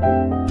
Bye.